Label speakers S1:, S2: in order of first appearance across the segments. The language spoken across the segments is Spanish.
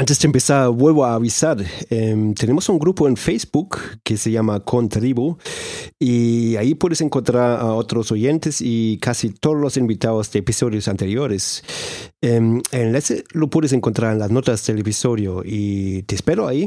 S1: Antes de empezar, vuelvo a avisar, eh, tenemos un grupo en Facebook que se llama Contribu y ahí puedes encontrar a otros oyentes y casi todos los invitados de episodios anteriores. Eh, enlace lo puedes encontrar en las notas del episodio y te espero ahí.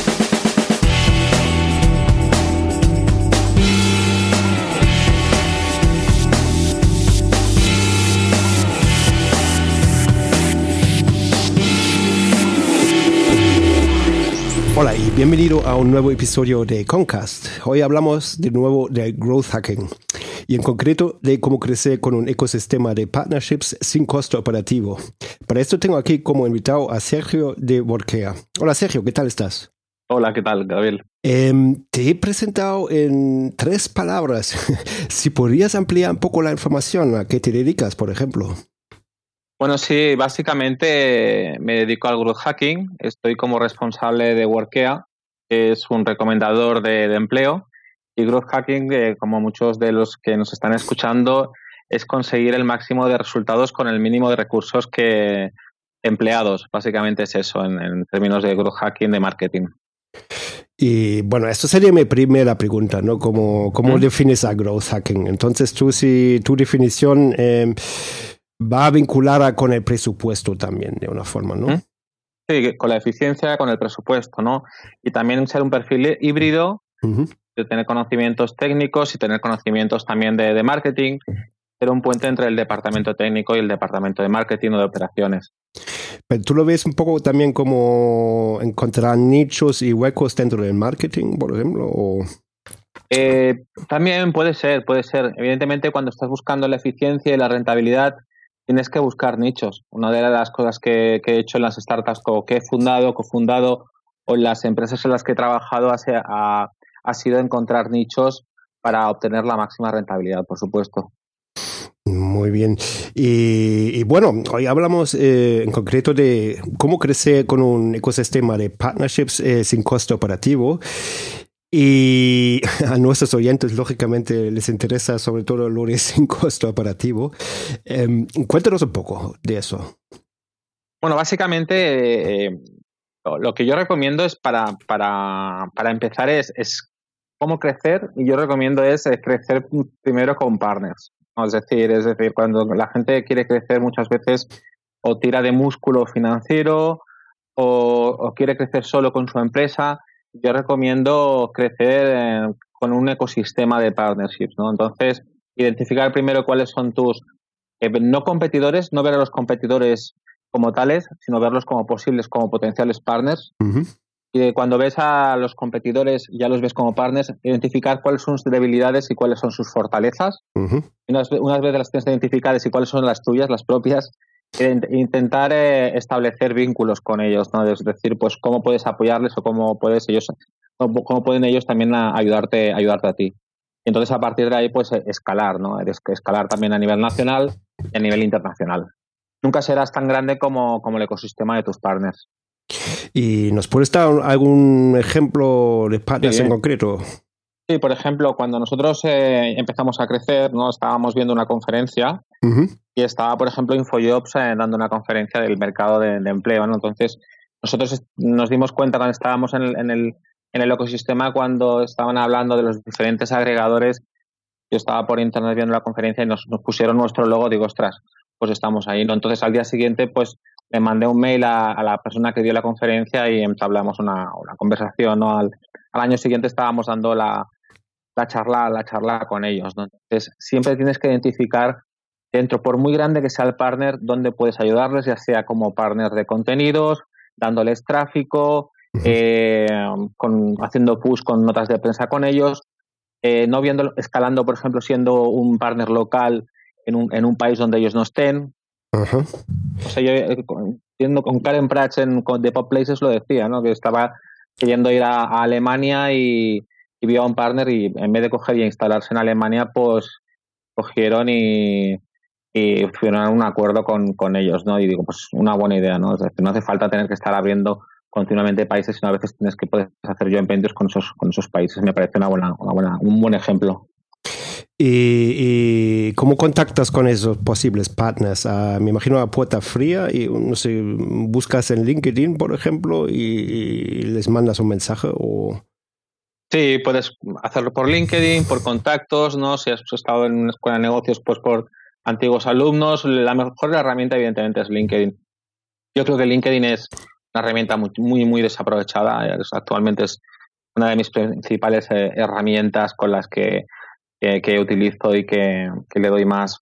S1: Hola y bienvenido a un nuevo episodio de Concast. Hoy hablamos de nuevo de growth hacking y en concreto de cómo crecer con un ecosistema de partnerships sin costo operativo. Para esto tengo aquí como invitado a Sergio de Borquea. Hola Sergio, ¿qué tal estás?
S2: Hola, ¿qué tal, Gabriel?
S1: Eh, te he presentado en tres palabras. si podrías ampliar un poco la información, ¿a qué te dedicas, por ejemplo?
S2: Bueno, sí, básicamente me dedico al growth hacking. Estoy como responsable de Workea, que es un recomendador de, de empleo. Y growth hacking, eh, como muchos de los que nos están escuchando, es conseguir el máximo de resultados con el mínimo de recursos que empleados. Básicamente es eso en, en términos de growth hacking de marketing.
S1: Y bueno, esto sería mi primera pregunta, ¿no? ¿Cómo, cómo
S2: ¿Mm?
S1: defines a growth hacking? Entonces, tú, si tu definición eh, va vinculada con el presupuesto también, de una forma, ¿no?
S2: Sí, con la eficiencia, con el presupuesto, ¿no? Y también ser un perfil híbrido, de tener conocimientos técnicos y tener conocimientos también de, de marketing, ser un puente entre el departamento técnico y el departamento de marketing o de operaciones.
S1: Pero tú lo ves un poco también como encontrar nichos y huecos dentro del marketing, por ejemplo, o...
S2: Eh, también puede ser, puede ser. Evidentemente, cuando estás buscando la eficiencia y la rentabilidad, tienes que buscar nichos. Una de las cosas que, he hecho en las startups o que he fundado, cofundado, o en las empresas en las que he trabajado ha, ha- ha sido encontrar nichos para obtener la máxima rentabilidad, por supuesto.
S1: Muy bien. Y, bueno, hoy hablamos eh, en concreto de cómo crecer con un ecosistema de partnerships eh, sin costo operativo. Y a nuestros oyentes, lógicamente, les interesa sobre todo lo de sin costo operativo. Em, cuéntanos un poco de eso.
S2: Bueno, básicamente eh, lo, que yo recomiendo es para, para, para empezar es, es cómo crecer y yo recomiendo es eh, crecer primero con partners. Es decir, es decir, cuando la gente quiere crecer muchas veces o tira de músculo financiero o quiere crecer solo con su empresa, yo recomiendo crecer con un ecosistema de partnerships, ¿no? Entonces, identificar primero cuáles son tus eh, no competidores, no ver a los competidores como tales, sino verlos como posibles, como potenciales partners.
S1: Ujú.
S2: Y de cuando ves a los competidores, ya los ves como partners, identificar cuáles son sus debilidades y cuáles son sus fortalezas.
S1: Ujú.
S2: Y unas, unas veces las tienes identificadas y cuáles son las tuyas, las propias, intentar eh, establecer vínculos con ellos, ¿no? Es decir, pues cómo puedes apoyarles o cómo puedes ellos, cómo, cómo pueden ellos también a- ayudarte, ayudarte a ti. Entonces a partir de ahí, pues eh, escalar, ¿no? Escalar también a nivel nacional y a nivel internacional. Nunca serás tan grande como, como el ecosistema de tus partners.
S1: ¿Y nos puedes dar algún ejemplo de partners
S2: Sí.
S1: en concreto?
S2: Sí, por ejemplo, cuando nosotros eh, empezamos a crecer, ¿no? Estábamos viendo una conferencia y estaba, por ejemplo, InfoJobs eh, dando una conferencia del mercado de, de empleo, ¿no? Entonces, nosotros nos dimos cuenta cuando estábamos en el, en, el, en el ecosistema, cuando estaban hablando de los diferentes agregadores, yo estaba por internet viendo la conferencia y nos, nos pusieron nuestro logo, digo, ostras, pues estamos ahí, ¿no? Entonces al día siguiente, pues le mandé un mail a, a la persona que dio la conferencia y entablamos una, una conversación, ¿no? Al, al, año siguiente estábamos dando la, la charla, la charla con ellos, ¿no? Entonces siempre tienes que identificar dentro, por muy grande que sea el partner, dónde puedes ayudarles, ya sea como partner de contenidos, dándoles tráfico, eh, con, haciendo push con notas de prensa con ellos, eh, no viendo, escalando, por ejemplo, siendo un partner local en un, en un país donde ellos no estén.
S1: Ajá.
S2: O sea, yo eh, viendo con Karen Prats en con The Pop Places lo decía, ¿no? Que estaba queriendo ir a, a Alemania y, y, vio a un partner y en vez de coger y instalarse en Alemania, pues cogieron y, y firmaron un acuerdo con, con ellos, ¿no? Y digo, pues una buena idea, ¿no? Es decir, no hace falta tener que estar abriendo continuamente países, sino a veces tienes que poder hacer yo ventures con esos, con esos países. Me parece una buena, una buena, un buen ejemplo.
S1: ¿Y, cómo contactas con esos posibles partners? Uh, me imagino a puerta fría y no sé, buscas en LinkedIn, por ejemplo, y, y, les mandas un mensaje o...
S2: Sí, puedes hacerlo por LinkedIn, por contactos, ¿no? Si has estado en una escuela de negocios, pues por antiguos alumnos. La mejor herramienta, evidentemente, es LinkedIn. Yo creo que LinkedIn es una herramienta muy, muy, muy desaprovechada. Actualmente es una de mis principales eh, herramientas con las que, que, utilizo y que, que, le doy más,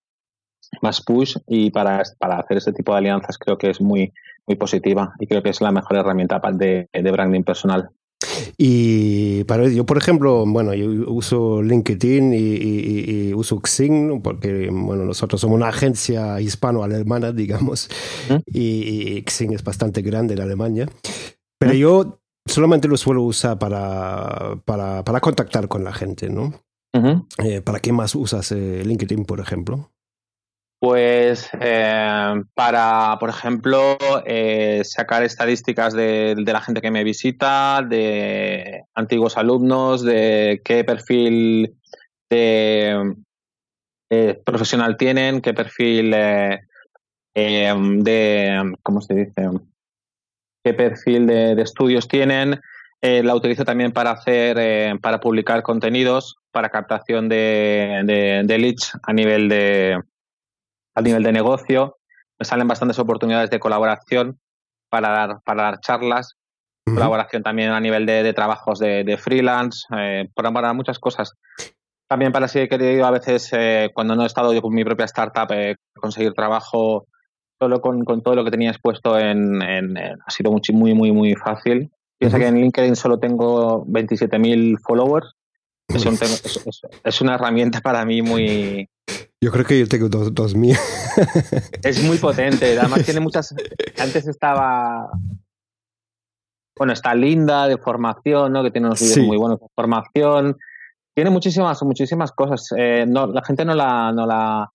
S2: más push y para, para hacer este tipo de alianzas creo que es muy, muy positiva y creo que es la mejor herramienta de, de branding personal.
S1: Y para yo, por ejemplo, bueno, yo uso LinkedIn y, y, y uso Xing porque, bueno, nosotros somos una agencia hispano-alemana, digamos, ¿Mm? y, y, Xing es bastante grande en Alemania. Pero ¿Mm? yo solamente lo suelo usar para, para, para contactar con la gente, ¿no?
S2: Uh -huh.
S1: eh, ¿Para qué más usas eh, LinkedIn, por ejemplo?
S2: Pues eh, para, por ejemplo, eh, sacar estadísticas de, de, la gente que me visita, de antiguos alumnos, de qué perfil de, de profesional tienen, qué perfil eh, de, ¿cómo se dice? qué perfil de, de estudios tienen. la utilizo también para hacer, para publicar contenidos, para captación de, de leads a nivel de al nivel de negocio. Me salen bastantes oportunidades de colaboración para dar, para dar charlas, uh -huh. colaboración también a nivel de, de trabajos de, de freelance, eh, para, para, muchas cosas. También para si he querido a veces, eh, cuando no he estado yo con mi propia startup, eh, conseguir trabajo solo con, con, todo lo que tenía expuesto en, en, en ha sido muy, muy, muy, muy fácil. Piensa uh -huh. que en LinkedIn solo tengo 27.000 followers. Es, un, es, es, es, una herramienta para mí muy,
S1: yo creo que yo tengo dos, dos mil.
S2: es muy potente. Además tiene muchas... Antes estaba... Bueno, está linda de formación, ¿no? Que tiene unos vídeos sí. muy buenos de formación. Tiene muchísimas, muchísimas cosas. Eh, no, la gente no la, no la...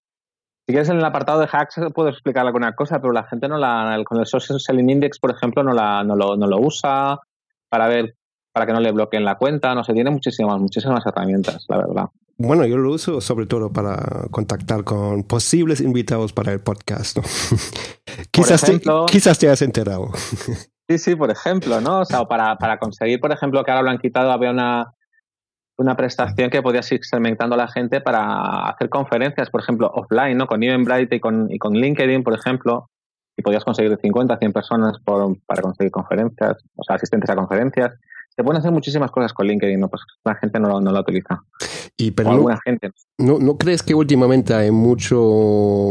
S2: Si quieres en el apartado de hacks puedo explicar alguna cosa, pero la gente no la... Con el Social Selling Index, por ejemplo, no, la, no, lo, no lo usa para ver para que no le bloqueen la cuenta, no sé, tiene muchísimas, muchísimas herramientas, la verdad.
S1: Bueno, yo lo uso sobre todo para contactar con posibles invitados para el podcast. ¿no? quizás, ejemplo, te, quizás te has enterado.
S2: sí, sí, por ejemplo, ¿no? O sea, para, para conseguir, por ejemplo, que ahora lo han quitado, había una, una prestación que podías ir segmentando a la gente para hacer conferencias, por ejemplo, offline, ¿no? Con Eventbrite y con, y con LinkedIn, por ejemplo, y podías conseguir de 50 a 100 personas por, para conseguir conferencias, o sea, asistentes a conferencias se pueden hacer muchísimas cosas con LinkedIn, ¿no? pues la gente no, no la utiliza.
S1: Y pero
S2: o alguna gente.
S1: ¿no, ¿No crees que últimamente hay mucho,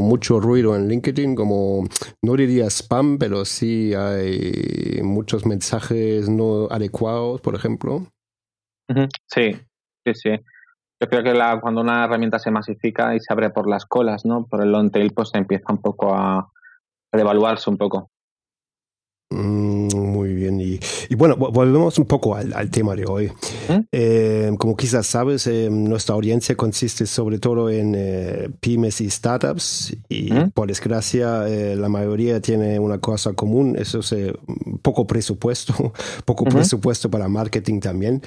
S1: mucho ruido en LinkedIn? Como, no diría spam, pero sí hay muchos mensajes no adecuados, por ejemplo.
S2: Sí, sí, sí. Yo creo que la, cuando una herramienta se masifica y se abre por las colas, ¿no? Por el long tail, pues se empieza un poco a, a devaluarse un poco.
S1: Mm, muy bien. Y, y, bueno, volvemos un poco al, al tema de hoy. ¿Eh? Eh, como quizás sabes, eh, nuestra audiencia consiste sobre todo en eh, pymes y startups. Y ¿Eh? por desgracia, la mayoría tiene una cosa común: eso es poco presupuesto, poco -huh. presupuesto para marketing también.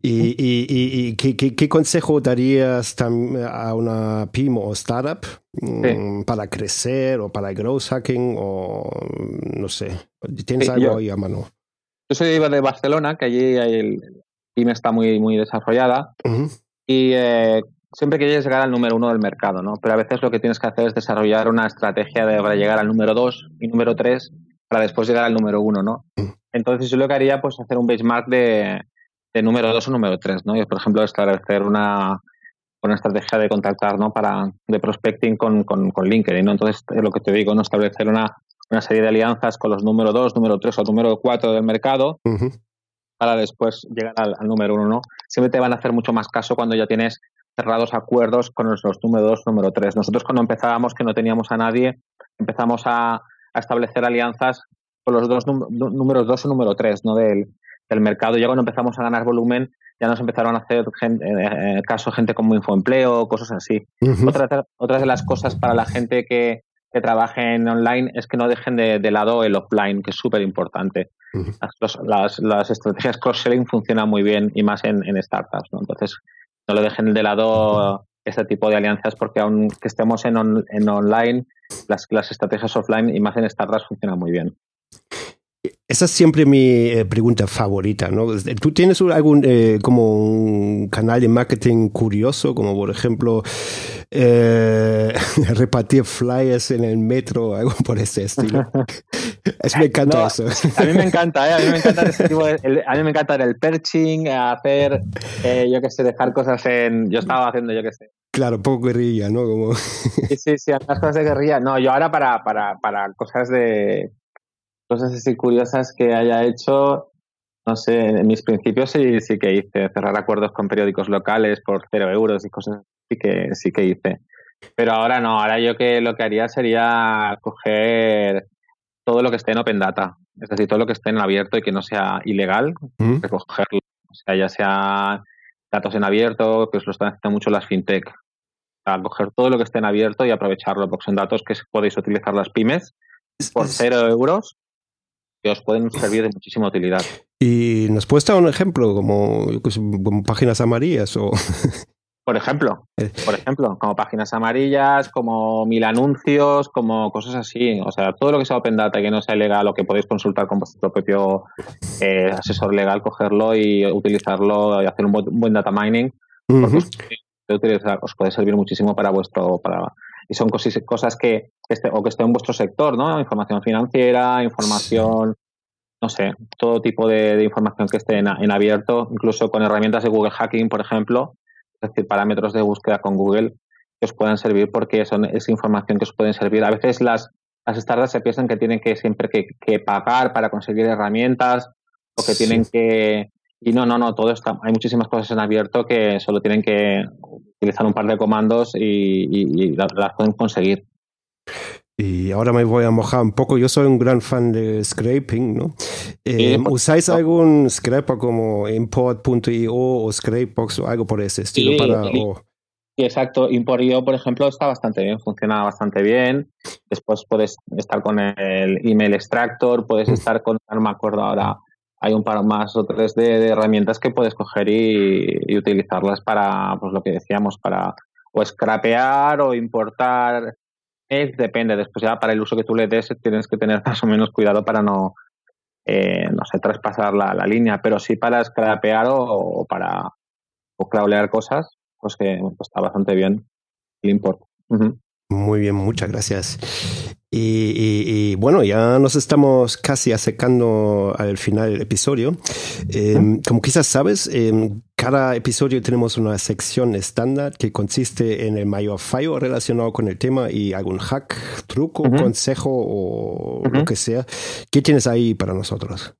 S1: Y, y, y ¿qué, qué, qué, consejo darías a una pyme o startup? Sí. Mm, para crecer o para growth hacking o no sé. ¿Tienes sí, algo yo, ahí a mano?
S2: Yo soy de Barcelona, que allí el PYME está muy, muy desarrollada. Uh -huh. Y eh, siempre quieres llegar al número uno del mercado, ¿no? Pero a veces lo que tienes que hacer es desarrollar una estrategia de, para llegar al número dos y número tres para después llegar al número uno, ¿no? Mm. Entonces yo lo que haría, pues hacer un benchmark de, de número dos o número tres, ¿no? Y, por ejemplo, establecer una, una estrategia de contactar, ¿no? Para, de prospecting con, con, con LinkedIn, ¿no? Entonces, es lo que te digo, ¿no? Establecer una, una serie de alianzas con los número dos, número tres o número cuatro del mercado para después llegar al, número uno, ¿no? Siempre te van a hacer mucho más caso cuando ya tienes cerrados acuerdos con los, número dos, número tres. Nosotros cuando empezábamos, que no teníamos a nadie, empezamos a, establecer alianzas con los dos números dos o número tres, ¿no? Del, del mercado. Ya cuando empezamos a ganar volumen, ya nos empezaron a hacer gente, eh, eh, caso gente como infoempleo, cosas así. Otra, de las cosas para la gente que, que trabaje en online es que no dejen de, de lado el offline, que es súper importante las, las, estrategias cross-selling funcionan muy bien y más en, startups. ¿no? Entonces, no lo dejen de lado este tipo de alianzas porque aunque estemos en, en online, las, las estrategias offline y más en startups funcionan muy bien.
S1: Esa es siempre mi eh, pregunta favorita, ¿no? ¿Tú tienes algún eh, como un canal de marketing curioso, como por ejemplo eh, repartir flyers en el metro, algo por ese estilo? es, me encanta eso.
S2: a mí me encanta, ¿eh? A mí me encanta ese tipo de, el, a mí me encanta el perching, hacer, yo qué sé, dejar cosas en, yo estaba haciendo, yo qué sé.
S1: Claro, poco guerrilla, ¿no? Como...
S2: sí, sí, sí, algunas cosas de guerrilla. No, yo ahora para, para, para cosas de cosas así curiosas que haya hecho, no sé, en mis principios sí, sí que hice, cerrar acuerdos con periódicos locales por cero euros y cosas así que sí que hice. Pero ahora no, ahora yo que lo que haría sería coger todo lo que esté en Open Data, es decir, todo lo que esté en abierto y que no sea ilegal, mm. recogerlo. O sea, ya sea datos en abierto, que os lo están haciendo mucho las fintech. O coger todo lo que esté en abierto y aprovecharlo, porque son datos que podéis utilizar las pymes por cero euros os pueden servir de muchísima utilidad.
S1: ¿Y nos puedes dar un ejemplo, como, como páginas amarillas o...?
S2: Por ejemplo, eh. por ejemplo, como páginas amarillas, como mil anuncios, como cosas así. O sea, todo lo que sea Open Data que no sea legal o que podéis consultar con vuestro propio eh, asesor legal, cogerlo y utilizarlo y hacer un buen, data mining. os, puede servir muchísimo para vuestro, para, y son cosas, cosas que, esté, o que estén en vuestro sector, ¿no? Información financiera, información, no sé, todo tipo de, información que esté en, abierto, incluso con herramientas de Google Hacking, por ejemplo, es decir, parámetros de búsqueda con Google que os puedan servir porque son es información que os pueden servir. A veces las, las startups se piensan que tienen que siempre que, pagar para conseguir herramientas o que tienen que y no, no, no, todo está, hay muchísimas cosas en abierto que solo tienen que utilizar un par de comandos y, las, pueden conseguir.
S1: Y ahora me voy a mojar un poco. Yo soy un gran fan de scraping, ¿no? Eh, ¿Usáis algún scraper como import.io o Scrapebox o algo por ese estilo? Sí, para,
S2: Exacto, Import.io, por ejemplo, está bastante bien, funciona bastante bien. Después puedes estar con el email extractor, puedes estar con, no me acuerdo ahora, hay un par más o tres de, herramientas que puedes coger y, utilizarlas para, pues lo que decíamos, para o scrapear o importar. Es, depende, después ya para el uso que tú le des tienes que tener más o menos cuidado para no, eh, no sé, traspasar la, línea, pero sí para scrapear o, para o crawlear cosas, pues que pues está bastante bien el import.
S1: Muy bien, muchas gracias. Y, bueno, ya nos estamos casi acercando al final del episodio. Em, como quizás sabes, en em, cada episodio tenemos una sección estándar que consiste en el mayor fallo relacionado con el tema y algún hack, truco, consejo o lo que sea. ¿Qué tienes ahí para nosotros?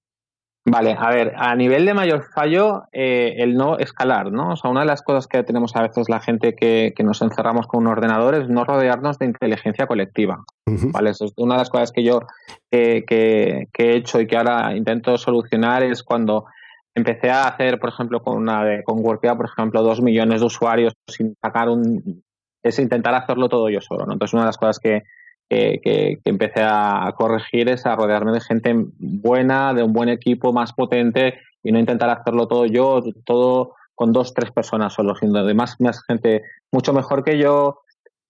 S2: Vale, a ver, a nivel de mayor fallo, eh, el no escalar, ¿no? O sea, una de las cosas que tenemos a veces la gente que, que nos encerramos con un ordenador es no rodearnos de inteligencia colectiva, ¿vale? Eso es una de las cosas que yo que, que, he hecho y que ahora intento solucionar es cuando empecé a hacer, por ejemplo, con una de, con Workia, por ejemplo, dos millones de usuarios sin sacar un es intentar hacerlo todo yo solo, ¿no? Entonces, una de las cosas que, que, empecé a corregir es a rodearme de gente buena, de un buen equipo más potente y no intentar hacerlo todo yo, todo con dos, tres personas solo, sino de más, más gente mucho mejor que yo,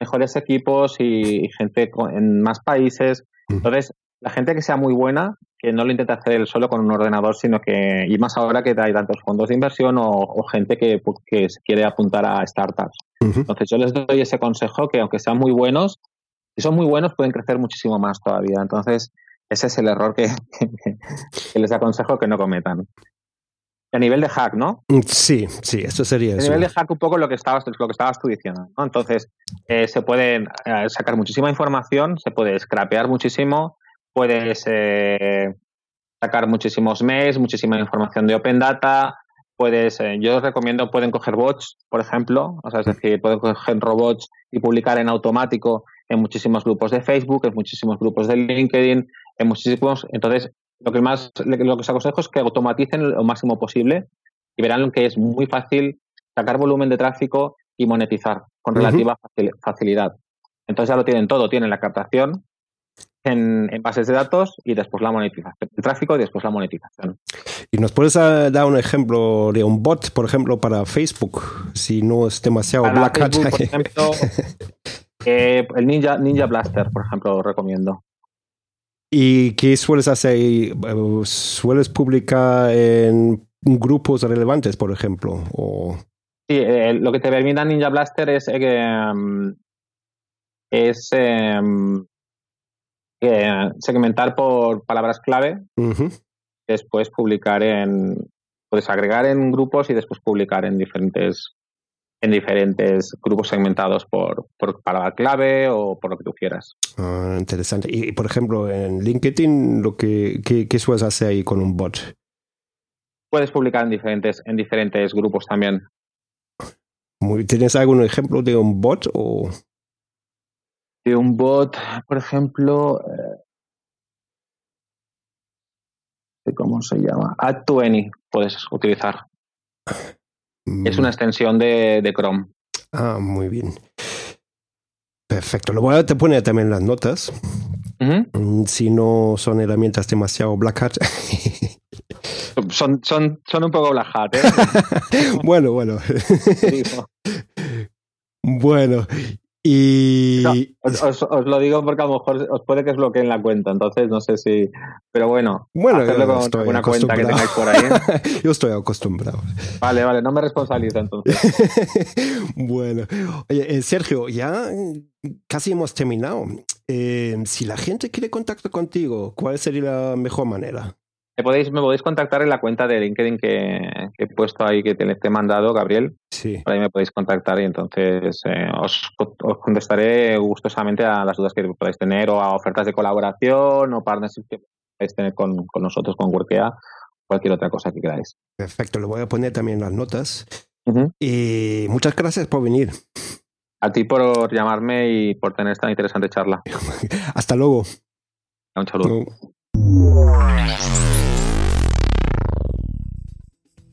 S2: mejores equipos y, gente en más países. Entonces, la gente que sea muy buena, que no lo intente hacer él solo con un ordenador, sino que, y más ahora que hay tantos fondos de inversión o, gente que, que quiere apuntar a startups. Entonces yo les doy ese consejo que aunque sean muy buenos, si son muy buenos pueden crecer muchísimo más todavía. Entonces ese es el error que, les aconsejo que no cometan. A nivel de hack, ¿no?
S1: Mm, sí, sí, esto sería
S2: A nivel de hack un poco lo que estabas, lo que estabas tú diciendo, ¿no? Entonces, eh, se pueden eh, sacar muchísima información, se puede scrapear muchísimo, puedes eh, sacar muchísimos mails, muchísima información de Open Data, puedes, yo os recomiendo, pueden coger bots, por ejemplo, o sea, es decir, pueden coger robots y publicar en automático en muchísimos grupos de Facebook, en muchísimos grupos de LinkedIn, en muchísimos. Entonces, lo que más lo que os aconsejo es que automaticen lo máximo posible y verán que es muy fácil sacar volumen de tráfico y monetizar con relativa facilidad. Entonces ya lo tienen todo, tienen la captación en, bases de datos y después la monetización, el tráfico y después la monetización.
S1: ¿Y nos puedes ah, dar un ejemplo de un bot, por ejemplo, para Facebook? Si no es demasiado black hat.
S2: por ejemplo, eh, el Ninja, Ninja Blaster, por ejemplo, lo recomiendo.
S1: ¿Y qué sueles hacer? ¿Sueles publicar en grupos relevantes, por ejemplo? O...
S2: Sí, eh, lo que te permite Ninja Blaster es, eh, es em, segmentar por palabras clave, después publicar en, puedes agregar en grupos y después publicar en diferentes en diferentes grupos segmentados por, por palabra clave o por lo que tú quieras.
S1: Ah, interesante. Y, por ejemplo, en LinkedIn, lo que, ¿qué, sueles hacer ahí con un bot?
S2: Puedes publicar en diferentes, en diferentes grupos también.
S1: ¿Tienes algún ejemplo de un bot o...?
S2: De un bot, por ejemplo... Eh, ¿Cómo se llama? Add2Any puedes utilizar. Es una extensión de, Chrome.
S1: Ah, muy bien. Perfecto. Lo voy a te poner también las notas. Mm, si no son herramientas demasiado black hat.
S2: son, son, son un poco black hat, ¿eh?
S1: bueno, bueno. bueno, y
S2: os, lo digo porque a lo mejor os puede que os bloqueen la cuenta, entonces no sé si. Pero bueno,
S1: bueno
S2: hacerlo con una cuenta que tengáis por ahí.
S1: yo estoy acostumbrado.
S2: Vale, vale, no me responsabilizo entonces.
S1: bueno, oye, eh, Sergio, ya casi hemos terminado. Eh, si la gente quiere contacto contigo, ¿cuál sería la mejor manera?
S2: Me podéis, me podéis contactar en la cuenta de LinkedIn que, he puesto ahí, que te, he mandado, Gabriel.
S1: Sí.
S2: Por ahí me podéis contactar y entonces eh, os, contestaré gustosamente a las dudas que podáis tener o a ofertas de colaboración o partnerships que podáis tener con, nosotros, con Workea, cualquier otra cosa que queráis.
S1: Perfecto, lo voy a poner también en las notas. Y muchas gracias por venir.
S2: A ti por llamarme y por tener esta interesante charla.
S1: Hasta luego.
S2: Un saludo.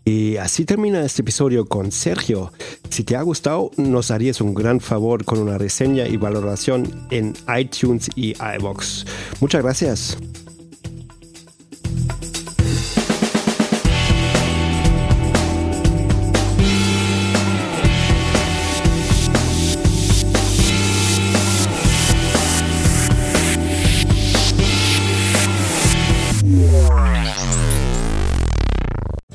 S1: Y así termina este episodio con Sergio. Si te ha gustado, nos harías un gran favor con una reseña y valoración en iTunes y iBox. Muchas gracias.